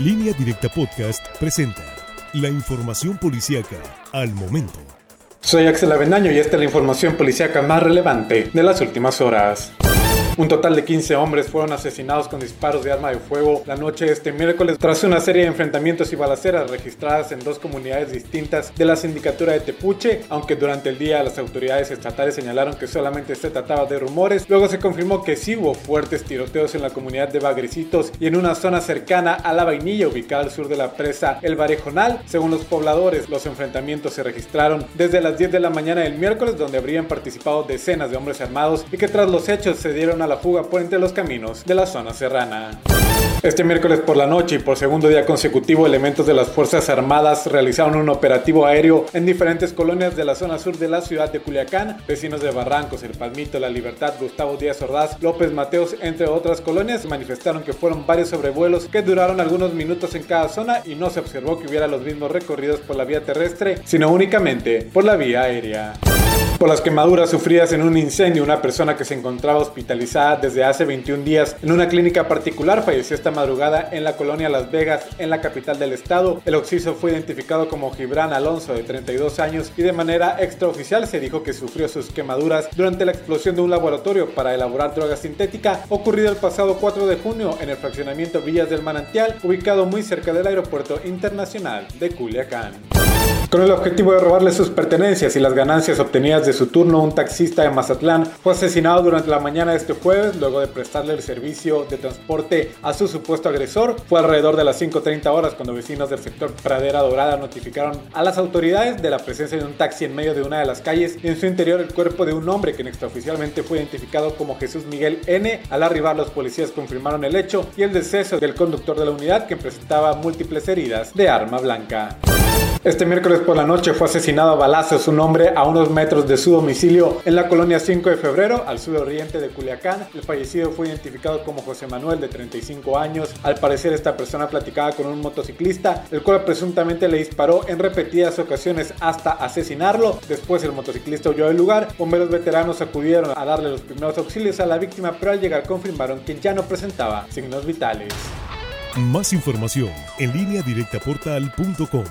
Línea Directa Podcast presenta la información policíaca al momento. Soy Axel Avendaño y esta es la información policíaca más relevante de las últimas horas. Un total de 15 hombres fueron asesinados con disparos de arma de fuego la noche de este miércoles tras una serie de enfrentamientos y balaceras registradas en dos comunidades distintas de la sindicatura de Tepuche, aunque durante el día las autoridades estatales señalaron que solamente se trataba de rumores, luego se confirmó que sí hubo fuertes tiroteos en la comunidad de Bagrecitos y en una zona cercana a La Vainilla ubicada al sur de la presa El Barejonal. Según los pobladores, los enfrentamientos se registraron desde las 10 de la mañana del miércoles donde habrían participado decenas de hombres armados y que tras los hechos se dieron a la fuga por entre los caminos de la zona serrana. Este miércoles por la noche y por segundo día consecutivo, elementos de las Fuerzas Armadas realizaron un operativo aéreo en diferentes colonias de la zona sur de la ciudad de Culiacán. Vecinos de Barrancos, El Palmito, La Libertad, Gustavo Díaz Ordaz, López Mateos, entre otras colonias, manifestaron que fueron varios sobrevuelos que duraron algunos minutos en cada zona y no se observó que hubiera los mismos recorridos por la vía terrestre, sino únicamente por la vía aérea. Por las quemaduras sufridas en un incendio, una persona que se encontraba hospitalizada desde hace 21 días en una clínica particular falleció esta madrugada en la colonia Las Vegas, en la capital del estado. El occiso fue identificado como Gibran Alonso, de 32 años, y de manera extraoficial se dijo que sufrió sus quemaduras durante la explosión de un laboratorio para elaborar droga sintética ocurrido el pasado 4 de junio en el fraccionamiento Villas del Manantial, ubicado muy cerca del aeropuerto internacional de Culiacán. Con el objetivo de robarle sus pertenencias y las ganancias obtenidas de su turno, un taxista de Mazatlán fue asesinado durante la mañana de este jueves luego de prestarle el servicio de transporte a su supuesto agresor. Fue alrededor de las 5.30 horas cuando vecinos del sector Pradera Dorada notificaron a las autoridades de la presencia de un taxi en medio de una de las calles y en su interior el cuerpo de un hombre que extraoficialmente fue identificado como Jesús Miguel N. Al arribar los policías confirmaron el hecho y el deceso del conductor de la unidad que presentaba múltiples heridas de arma blanca. Este miércoles por la noche fue asesinado a balazos un hombre a unos metros de su domicilio en la colonia 5 de febrero, al suroriente de Culiacán. El fallecido fue identificado como José Manuel, de 35 años. Al parecer, esta persona platicaba con un motociclista, el cual presuntamente le disparó en repetidas ocasiones hasta asesinarlo. Después, el motociclista huyó del lugar. Bomberos veteranos acudieron a darle los primeros auxilios a la víctima, pero al llegar confirmaron que ya no presentaba signos vitales. Más información en línea directa portal.com